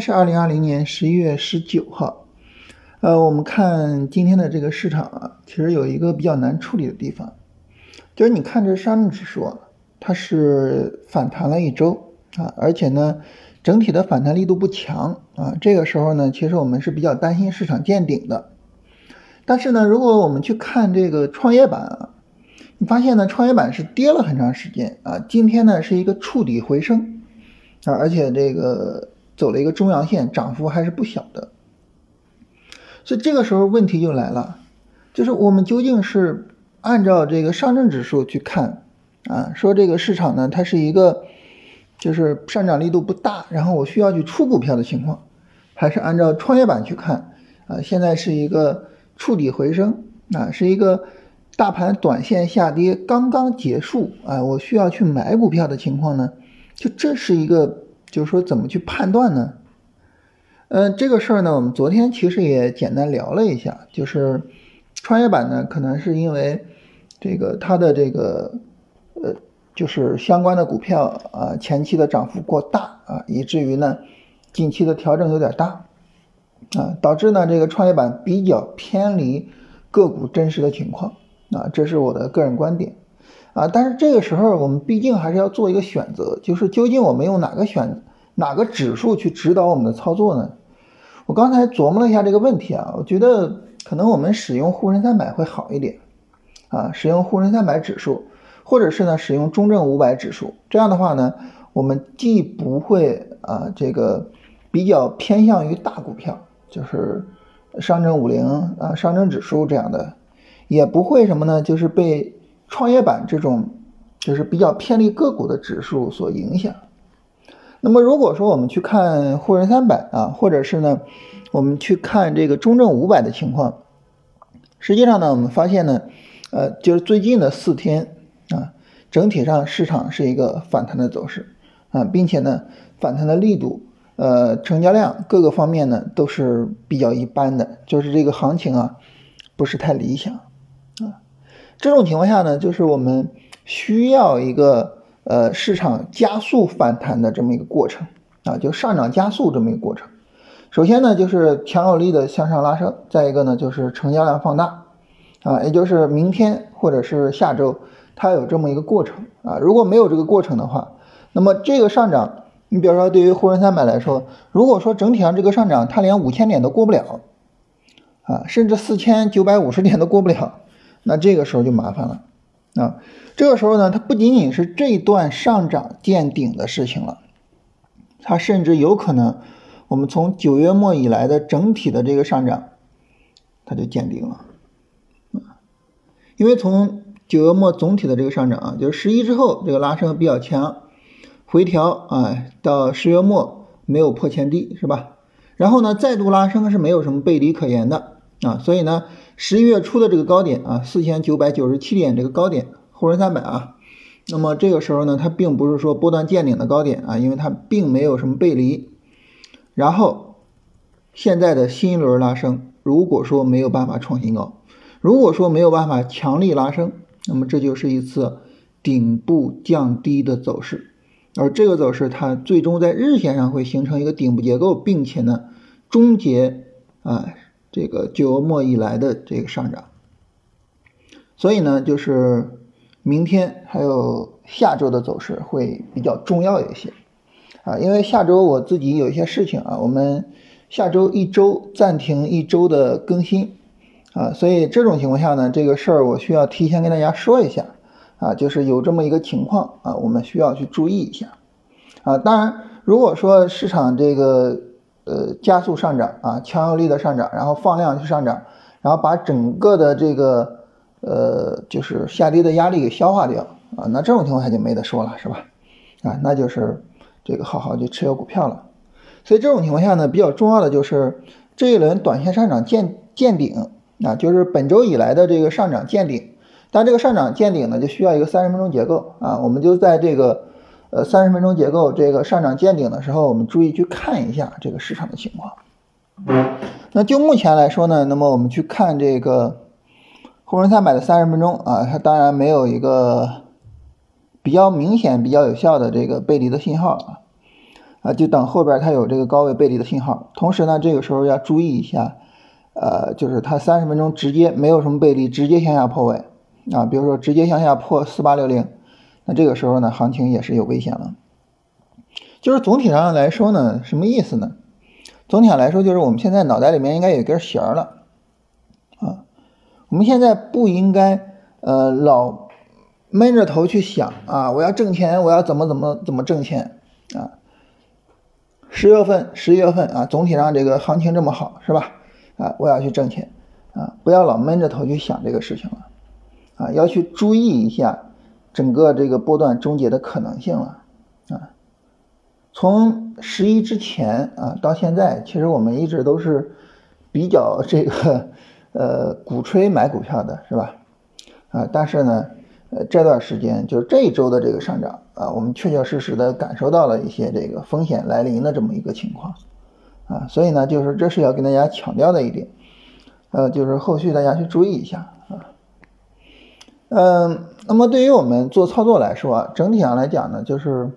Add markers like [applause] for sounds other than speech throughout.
是二零二零年十一月十九号，呃，我们看今天的这个市场啊，其实有一个比较难处理的地方，就是你看这上证指数啊，它是反弹了一周啊，而且呢，整体的反弹力度不强啊，这个时候呢，其实我们是比较担心市场见顶的。但是呢，如果我们去看这个创业板啊，你发现呢，创业板是跌了很长时间啊，今天呢是一个触底回升啊，而且这个。走了一个中阳线，涨幅还是不小的，所以这个时候问题就来了，就是我们究竟是按照这个上证指数去看啊，说这个市场呢，它是一个就是上涨力度不大，然后我需要去出股票的情况，还是按照创业板去看啊，现在是一个触底回升啊，是一个大盘短线下跌刚刚结束啊，我需要去买股票的情况呢？就这是一个。就是说，怎么去判断呢？嗯，这个事儿呢，我们昨天其实也简单聊了一下，就是创业板呢，可能是因为这个它的这个呃，就是相关的股票啊，前期的涨幅过大啊，以至于呢，近期的调整有点大啊，导致呢这个创业板比较偏离个股真实的情况啊，这是我的个人观点。啊，但是这个时候我们毕竟还是要做一个选择，就是究竟我们用哪个选哪个指数去指导我们的操作呢？我刚才琢磨了一下这个问题啊，我觉得可能我们使用沪深三百会好一点啊，使用沪深三百指数，或者是呢使用中证五百指数，这样的话呢，我们既不会啊这个比较偏向于大股票，就是上证五零啊上证指数这样的，也不会什么呢，就是被。创业板这种就是比较偏离个股的指数所影响。那么如果说我们去看沪深三百啊，或者是呢，我们去看这个中证五百的情况，实际上呢，我们发现呢，呃，就是最近的四天啊，整体上市场是一个反弹的走势啊，并且呢，反弹的力度、呃，成交量各个方面呢都是比较一般的，就是这个行情啊，不是太理想。这种情况下呢，就是我们需要一个呃市场加速反弹的这么一个过程啊，就上涨加速这么一个过程。首先呢，就是强有力的向上拉升；再一个呢，就是成交量放大啊，也就是明天或者是下周它有这么一个过程啊。如果没有这个过程的话，那么这个上涨，你比如说对于沪深三百来说，如果说整体上这个上涨它连五千点都过不了啊，甚至四千九百五十点都过不了。那这个时候就麻烦了啊！这个时候呢，它不仅仅是这一段上涨见顶的事情了，它甚至有可能，我们从九月末以来的整体的这个上涨，它就见顶了啊！因为从九月末总体的这个上涨啊，就是十一之后这个拉升比较强，回调啊，到十月末没有破前低是吧？然后呢，再度拉升是没有什么背离可言的啊，所以呢。十一月初的这个高点啊，四千九百九十七点这个高点，沪深三百啊，那么这个时候呢，它并不是说波段见顶的高点啊，因为它并没有什么背离。然后现在的新一轮拉升，如果说没有办法创新高，如果说没有办法强力拉升，那么这就是一次顶部降低的走势，而这个走势它最终在日线上会形成一个顶部结构，并且呢，终结啊。这个九月末以来的这个上涨，所以呢，就是明天还有下周的走势会比较重要一些啊，因为下周我自己有一些事情啊，我们下周一周暂停一周的更新啊，所以这种情况下呢，这个事儿我需要提前跟大家说一下啊，就是有这么一个情况啊，我们需要去注意一下啊。当然，如果说市场这个。呃，加速上涨啊，强有力的上涨，然后放量去上涨，然后把整个的这个呃，就是下跌的压力给消化掉啊，那这种情况下就没得说了，是吧？啊，那就是这个好好去持有股票了。所以这种情况下呢，比较重要的就是这一轮短线上涨见见顶啊，就是本周以来的这个上涨见顶，但这个上涨见顶呢，就需要一个三十分钟结构啊，我们就在这个。呃，三十分钟结构这个上涨见顶的时候，我们注意去看一下这个市场的情况。那就目前来说呢，那么我们去看这个沪深三百的三十分钟啊，它当然没有一个比较明显、比较有效的这个背离的信号啊。啊，就等后边它有这个高位背离的信号。同时呢，这个时候要注意一下，呃，就是它三十分钟直接没有什么背离，直接向下破位啊，比如说直接向下破四八六零，那这个时候呢，行情也是有危险了。就是总体上来说呢，什么意思呢？总体上来说，就是我们现在脑袋里面应该有根弦了啊，我们现在不应该呃老闷着头去想啊，我要挣钱，我要怎么怎么怎么挣钱啊。十月份、十一月份啊，总体上这个行情这么好，是吧？啊，我要去挣钱啊，不要老闷着头去想这个事情了啊，要去注意一下整个这个波段终结的可能性了啊。从十一之前啊到现在，其实我们一直都是比较这个呃鼓吹买股票的，是吧？啊，但是呢。呃，这段时间就是这一周的这个上涨啊，我们确确实实的感受到了一些这个风险来临的这么一个情况啊，所以呢，就是这是要跟大家强调的一点，呃，就是后续大家去注意一下啊。嗯，那么对于我们做操作来说，整体上来讲呢，就是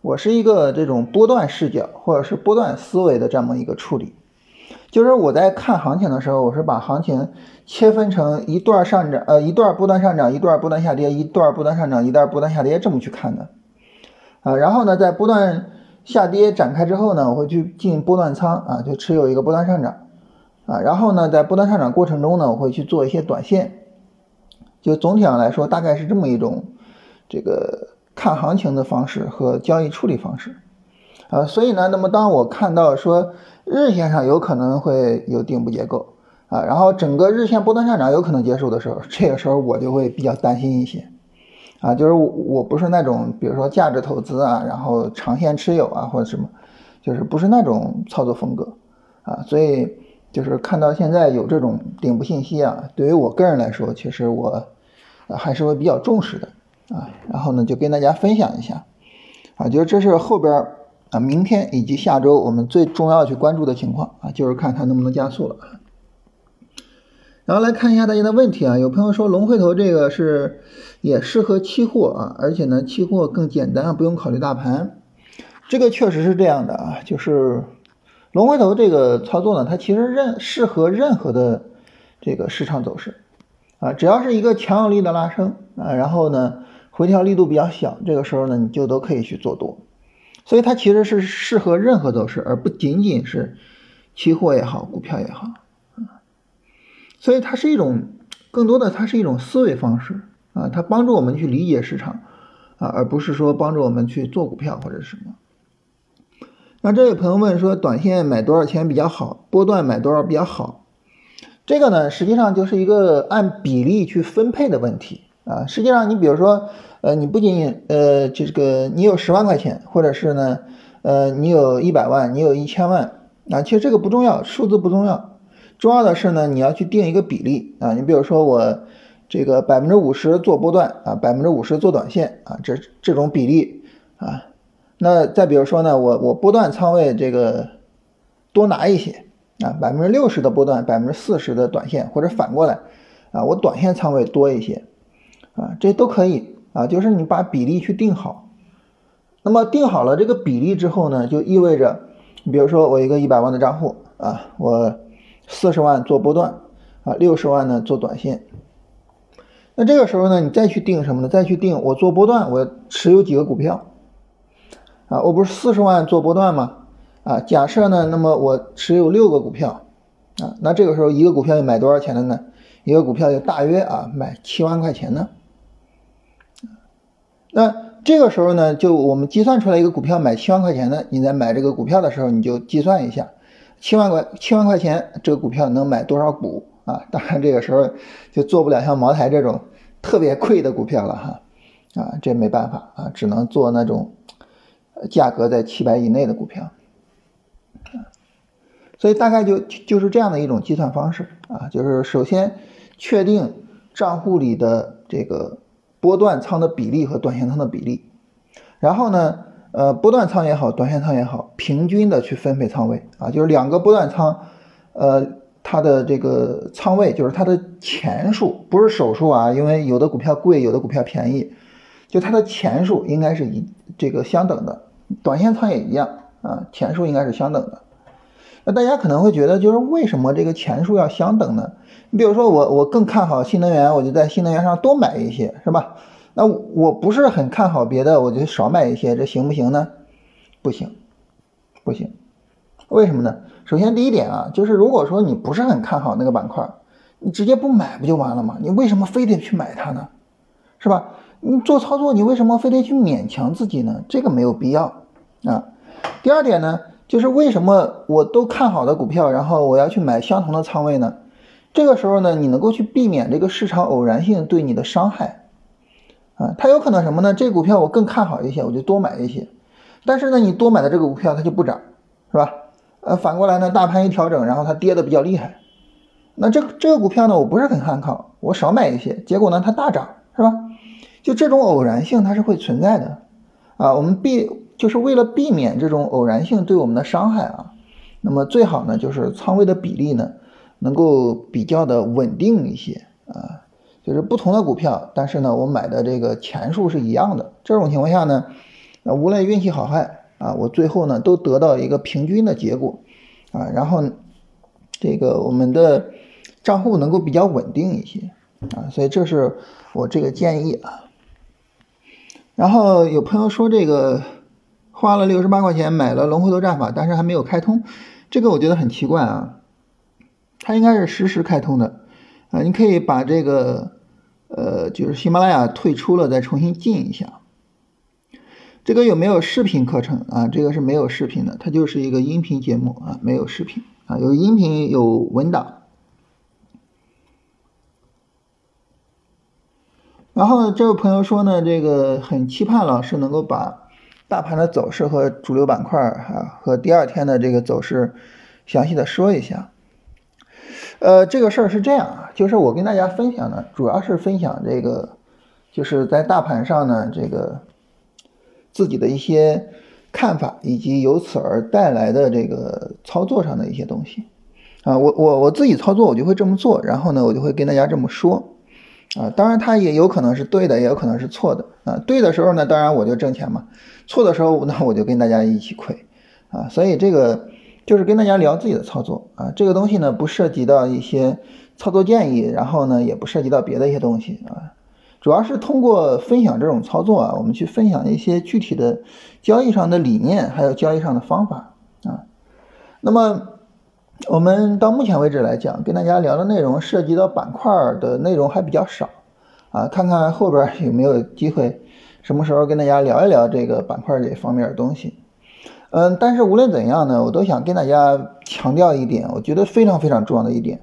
我是一个这种波段视角或者是波段思维的这么一个处理。就是我在看行情的时候，我是把行情切分成一段上涨，呃，一段波段上涨，一段波段下跌，一段波段上涨，一段波段下跌这么去看的，啊，然后呢，在波段下跌展开之后呢，我会去进波段仓啊，就持有一个波段上涨，啊，然后呢，在波段上涨过程中呢，我会去做一些短线，就总体上来说，大概是这么一种这个看行情的方式和交易处理方式，啊，所以呢，那么当我看到说。日线上有可能会有顶部结构啊，然后整个日线波段上涨有可能结束的时候，这个时候我就会比较担心一些啊，就是我我不是那种比如说价值投资啊，然后长线持有啊或者什么，就是不是那种操作风格啊，所以就是看到现在有这种顶部信息啊，对于我个人来说，其实我还是会比较重视的啊，然后呢就跟大家分享一下啊，就是这是后边。啊，明天以及下周我们最重要去关注的情况啊，就是看它能不能加速了。然后来看一下大家的问题啊，有朋友说龙回头这个是也适合期货啊，而且呢期货更简单，不用考虑大盘。这个确实是这样的啊，就是龙回头这个操作呢，它其实任适合任何的这个市场走势啊，只要是一个强有力的拉升啊，然后呢回调力度比较小，这个时候呢你就都可以去做多。所以它其实是适合任何走势，而不仅仅是期货也好，股票也好，所以它是一种更多的，它是一种思维方式啊，它帮助我们去理解市场啊，而不是说帮助我们去做股票或者什么。那这位朋友问说，短线买多少钱比较好？波段买多少比较好？这个呢，实际上就是一个按比例去分配的问题啊。实际上，你比如说。呃，你不仅呃，这个你有十万块钱，或者是呢，呃，你有一百万，你有一千万啊，其实这个不重要，数字不重要，重要的是呢，你要去定一个比例啊，你比如说我这个百分之五十做波段啊，百分之五十做短线啊，这这种比例啊，那再比如说呢，我我波段仓位这个多拿一些啊，百分之六十的波段，百分之四十的短线，或者反过来啊，我短线仓位多一些啊，这都可以。啊，就是你把比例去定好，那么定好了这个比例之后呢，就意味着，你比如说我一个一百万的账户啊，我四十万做波段啊，六十万呢做短线，那这个时候呢，你再去定什么呢？再去定我做波段，我持有几个股票啊？我不是四十万做波段吗？啊，假设呢，那么我持有六个股票啊，那这个时候一个股票要买多少钱的呢？一个股票就大约啊买七万块钱呢。那这个时候呢，就我们计算出来一个股票买七万块钱的，你在买这个股票的时候，你就计算一下，七万块七万块钱这个股票能买多少股啊？当然这个时候就做不了像茅台这种特别贵的股票了哈，啊，这没办法啊，只能做那种价格在七百以内的股票，所以大概就就是这样的一种计算方式啊，就是首先确定账户里的这个。波段仓的比例和短线仓的比例，然后呢，呃，波段仓也好，短线仓也好，平均的去分配仓位啊，就是两个波段仓，呃，它的这个仓位就是它的钱数，不是手数啊，因为有的股票贵，有的股票便宜，就它的钱数应该是一这个相等的，短线仓也一样啊，钱数应该是相等的。那大家可能会觉得，就是为什么这个钱数要相等呢？你比如说我我更看好新能源，我就在新能源上多买一些，是吧？那我不是很看好别的，我就少买一些，这行不行呢？不行，不行。为什么呢？首先第一点啊，就是如果说你不是很看好那个板块，你直接不买不就完了吗？你为什么非得去买它呢？是吧？你做操作，你为什么非得去勉强自己呢？这个没有必要啊。第二点呢，就是为什么我都看好的股票，然后我要去买相同的仓位呢？这个时候呢，你能够去避免这个市场偶然性对你的伤害啊。它有可能什么呢？这股票我更看好一些，我就多买一些。但是呢，你多买的这个股票它就不涨，是吧？呃，反过来呢，大盘一调整，然后它跌的比较厉害，那这这个股票呢，我不是很看好，我少买一些，结果呢，它大涨，是吧？就这种偶然性它是会存在的，啊，我们避就是为了避免这种偶然性对我们的伤害啊，那么最好呢，就是仓位的比例呢，能够比较的稳定一些啊，就是不同的股票，但是呢，我买的这个钱数是一样的，这种情况下呢，那无论运气好坏。啊，我最后呢都得到一个平均的结果，啊，然后这个我们的账户能够比较稳定一些，啊，所以这是我这个建议啊。然后有朋友说这个花了六十八块钱买了龙回头战法，但是还没有开通，这个我觉得很奇怪啊，它应该是实时开通的，啊，你可以把这个呃就是喜马拉雅退出了再重新进一下。这个有没有视频课程啊？这个是没有视频的，它就是一个音频节目啊，没有视频啊，有音频有文档。然后这位朋友说呢，这个很期盼老师能够把大盘的走势和主流板块啊和第二天的这个走势详细的说一下。呃，这个事儿是这样啊，就是我跟大家分享的，主要是分享这个，就是在大盘上呢这个。自己的一些看法，以及由此而带来的这个操作上的一些东西，啊，我我我自己操作我就会这么做，然后呢，我就会跟大家这么说，啊，当然它也有可能是对的，也有可能是错的，啊，对的时候呢，当然我就挣钱嘛，错的时候那我就跟大家一起亏，啊，所以这个就是跟大家聊自己的操作，啊，这个东西呢不涉及到一些操作建议，然后呢也不涉及到别的一些东西，啊。主要是通过分享这种操作啊，我们去分享一些具体的交易上的理念，还有交易上的方法啊。那么我们到目前为止来讲，跟大家聊的内容涉及到板块的内容还比较少啊。看看后边有没有机会，什么时候跟大家聊一聊这个板块这方面的东西。嗯，但是无论怎样呢，我都想跟大家强调一点，我觉得非常非常重要的一点，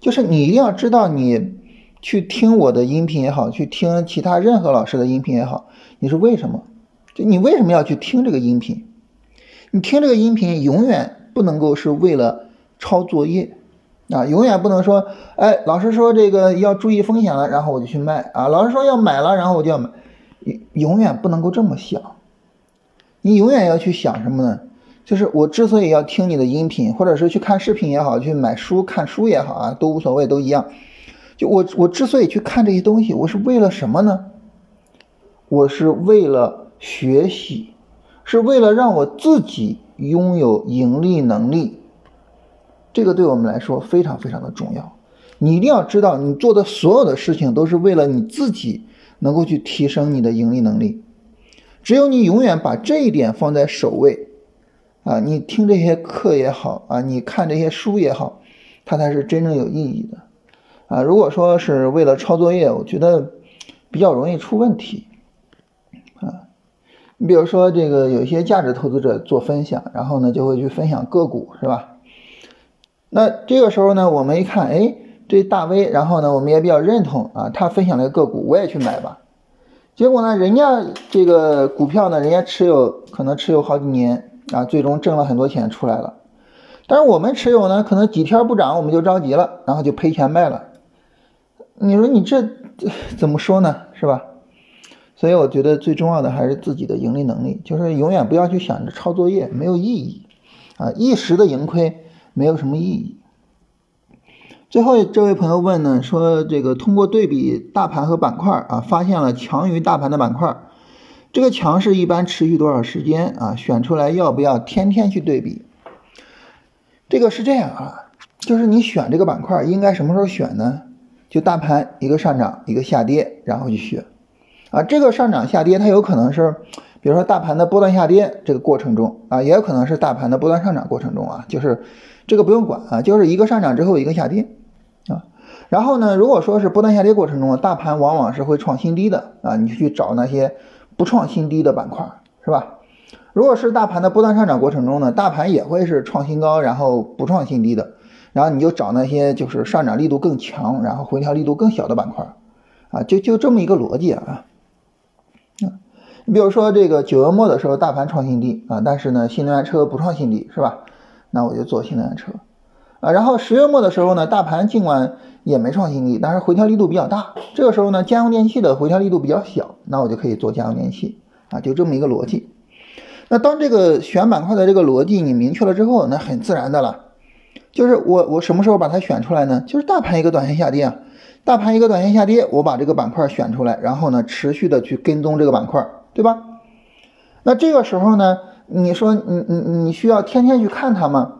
就是你一定要知道你。去听我的音频也好，去听其他任何老师的音频也好，你是为什么？就你为什么要去听这个音频？你听这个音频永远不能够是为了抄作业啊，永远不能说，哎，老师说这个要注意风险了，然后我就去卖啊，老师说要买了，然后我就要买，永远不能够这么想。你永远要去想什么呢？就是我之所以要听你的音频，或者是去看视频也好，去买书看书也好啊，都无所谓，都一样。就我我之所以去看这些东西，我是为了什么呢？我是为了学习，是为了让我自己拥有盈利能力。这个对我们来说非常非常的重要。你一定要知道，你做的所有的事情都是为了你自己能够去提升你的盈利能力。只有你永远把这一点放在首位，啊，你听这些课也好，啊，你看这些书也好，它才是真正有意义的。啊，如果说是为了抄作业，我觉得比较容易出问题。啊，你比如说这个有一些价值投资者做分享，然后呢就会去分享个股，是吧？那这个时候呢，我们一看，哎，这大 V，然后呢我们也比较认同啊，他分享了个股我也去买吧。结果呢，人家这个股票呢，人家持有可能持有好几年啊，最终挣了很多钱出来了。但是我们持有呢，可能几天不涨我们就着急了，然后就赔钱卖了。你说你这 [laughs] 怎么说呢？是吧？所以我觉得最重要的还是自己的盈利能力，就是永远不要去想着抄作业，没有意义啊！一时的盈亏没有什么意义。最后这位朋友问呢，说这个通过对比大盘和板块啊，发现了强于大盘的板块，这个强势一般持续多少时间啊？选出来要不要天天去对比？这个是这样啊，就是你选这个板块应该什么时候选呢？就大盘一个上涨一个下跌，然后去选啊。这个上涨下跌它有可能是，比如说大盘的波段下跌这个过程中啊，也有可能是大盘的波段上涨过程中啊，就是这个不用管啊，就是一个上涨之后一个下跌啊。然后呢，如果说是波段下跌过程中，大盘往往是会创新低的啊，你去找那些不创新低的板块是吧？如果是大盘的波段上涨过程中呢，大盘也会是创新高，然后不创新低的，然后你就找那些就是上涨力度更强，然后回调力度更小的板块，啊，就就这么一个逻辑啊。你比如说这个九月末的时候，大盘创新低啊，但是呢，新能源车不创新低是吧？那我就做新能源车啊。然后十月末的时候呢，大盘尽管也没创新低，但是回调力度比较大，这个时候呢，家用电器的回调力度比较小，那我就可以做家用电器啊，就这么一个逻辑。那当这个选板块的这个逻辑你明确了之后，那很自然的了，就是我我什么时候把它选出来呢？就是大盘一个短线下跌啊，大盘一个短线下跌，我把这个板块选出来，然后呢持续的去跟踪这个板块，对吧？那这个时候呢，你说你你你需要天天去看它吗？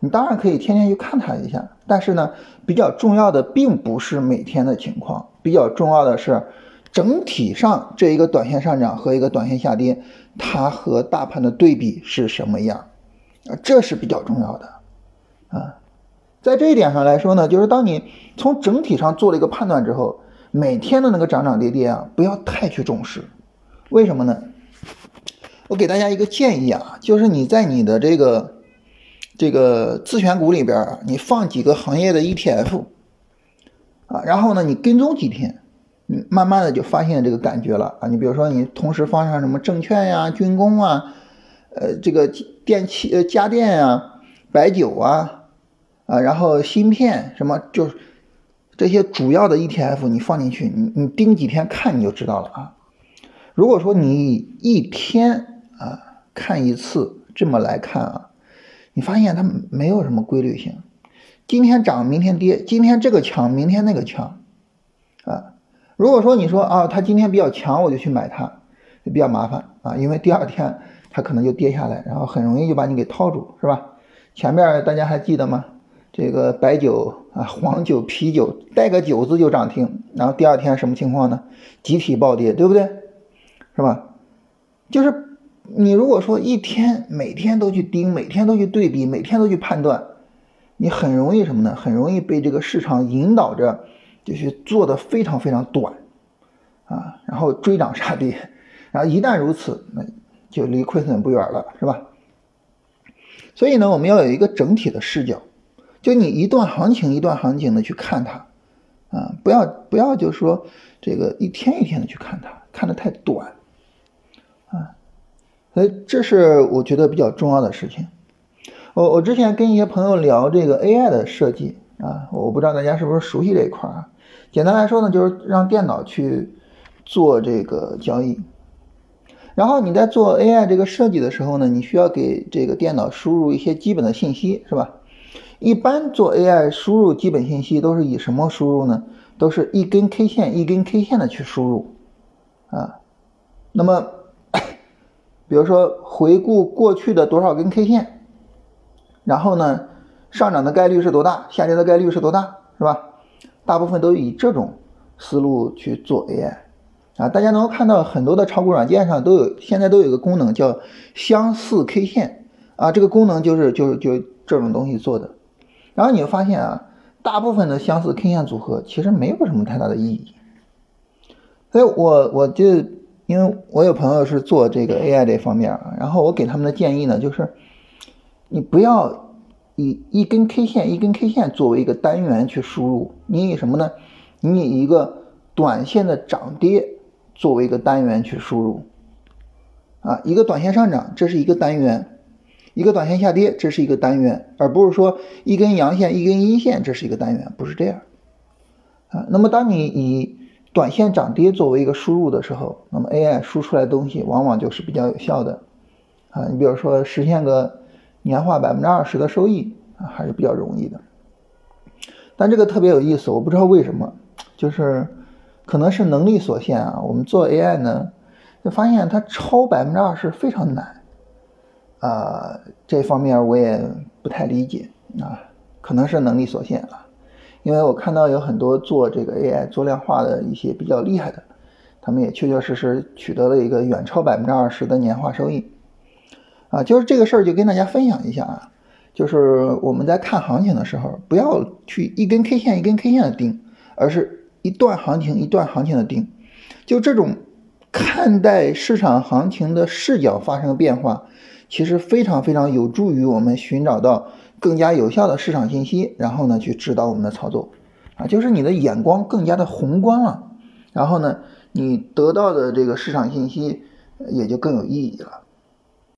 你当然可以天天去看它一下，但是呢，比较重要的并不是每天的情况，比较重要的是。整体上这一个短线上涨和一个短线下跌，它和大盘的对比是什么样？啊，这是比较重要的啊。在这一点上来说呢，就是当你从整体上做了一个判断之后，每天的那个涨涨跌跌啊，不要太去重视。为什么呢？我给大家一个建议啊，就是你在你的这个这个自选股里边，你放几个行业的 ETF 啊，然后呢，你跟踪几天。你慢慢的就发现这个感觉了啊！你比如说，你同时放上什么证券呀、军工啊、呃，这个电器、呃家电呀、白酒啊，啊，然后芯片什么，就是这些主要的 ETF，你放进去，你你盯几天看你就知道了啊。如果说你一天啊看一次，这么来看啊，你发现它没有什么规律性，今天涨明天跌，今天这个强明天那个强，啊。如果说你说啊，它今天比较强，我就去买它，就比较麻烦啊，因为第二天它可能就跌下来，然后很容易就把你给套住，是吧？前面大家还记得吗？这个白酒啊、黄酒、啤酒带个酒字就涨停，然后第二天什么情况呢？集体暴跌，对不对？是吧？就是你如果说一天每天都去盯，每天都去对比，每天都去判断，你很容易什么呢？很容易被这个市场引导着。就是做的非常非常短，啊，然后追涨杀跌，然后一旦如此，那就离亏损不远了，是吧？所以呢，我们要有一个整体的视角，就你一段行情一段行情的去看它，啊，不要不要就说这个一天一天的去看它，看的太短，所以这是我觉得比较重要的事情。我我之前跟一些朋友聊这个 AI 的设计啊，我不知道大家是不是熟悉这一块啊。简单来说呢，就是让电脑去做这个交易，然后你在做 AI 这个设计的时候呢，你需要给这个电脑输入一些基本的信息，是吧？一般做 AI 输入基本信息都是以什么输入呢？都是一根 K 线一根 K 线的去输入啊。那么，比如说回顾过去的多少根 K 线，然后呢，上涨的概率是多大，下跌的概率是多大，是吧？大部分都以这种思路去做 AI 啊，大家能够看到很多的炒股软件上都有，现在都有一个功能叫相似 K 线啊，这个功能就是就是就这种东西做的。然后你会发现啊，大部分的相似 K 线组合其实没有什么太大的意义。所以我我就因为我有朋友是做这个 AI 这方面，然后我给他们的建议呢，就是你不要。以一根 K 线一根 K 线作为一个单元去输入，你以什么呢？你以一个短线的涨跌作为一个单元去输入，啊，一个短线上涨这是一个单元，一个短线下跌这是一个单元，而不是说一根阳线一根阴线这是一个单元，不是这样，啊，那么当你以短线涨跌作为一个输入的时候，那么 AI 输出来的东西往往就是比较有效的，啊，你比如说实现个。年化百分之二十的收益啊，还是比较容易的。但这个特别有意思，我不知道为什么，就是可能是能力所限啊。我们做 AI 呢，就发现它超百分之二十非常难，啊，这方面我也不太理解啊，可能是能力所限啊，因为我看到有很多做这个 AI 做量化的一些比较厉害的，他们也确确实实取得了一个远超百分之二十的年化收益，啊，就是这个事儿就跟大家分享一下啊，就是我们在看行情的时候，不要去一根 K 线一根 K 线的盯，而是一段行情一段行情的盯，就这种。看待市场行情的视角发生变化，其实非常非常有助于我们寻找到更加有效的市场信息，然后呢去指导我们的操作，啊，就是你的眼光更加的宏观了，然后呢你得到的这个市场信息也就更有意义了。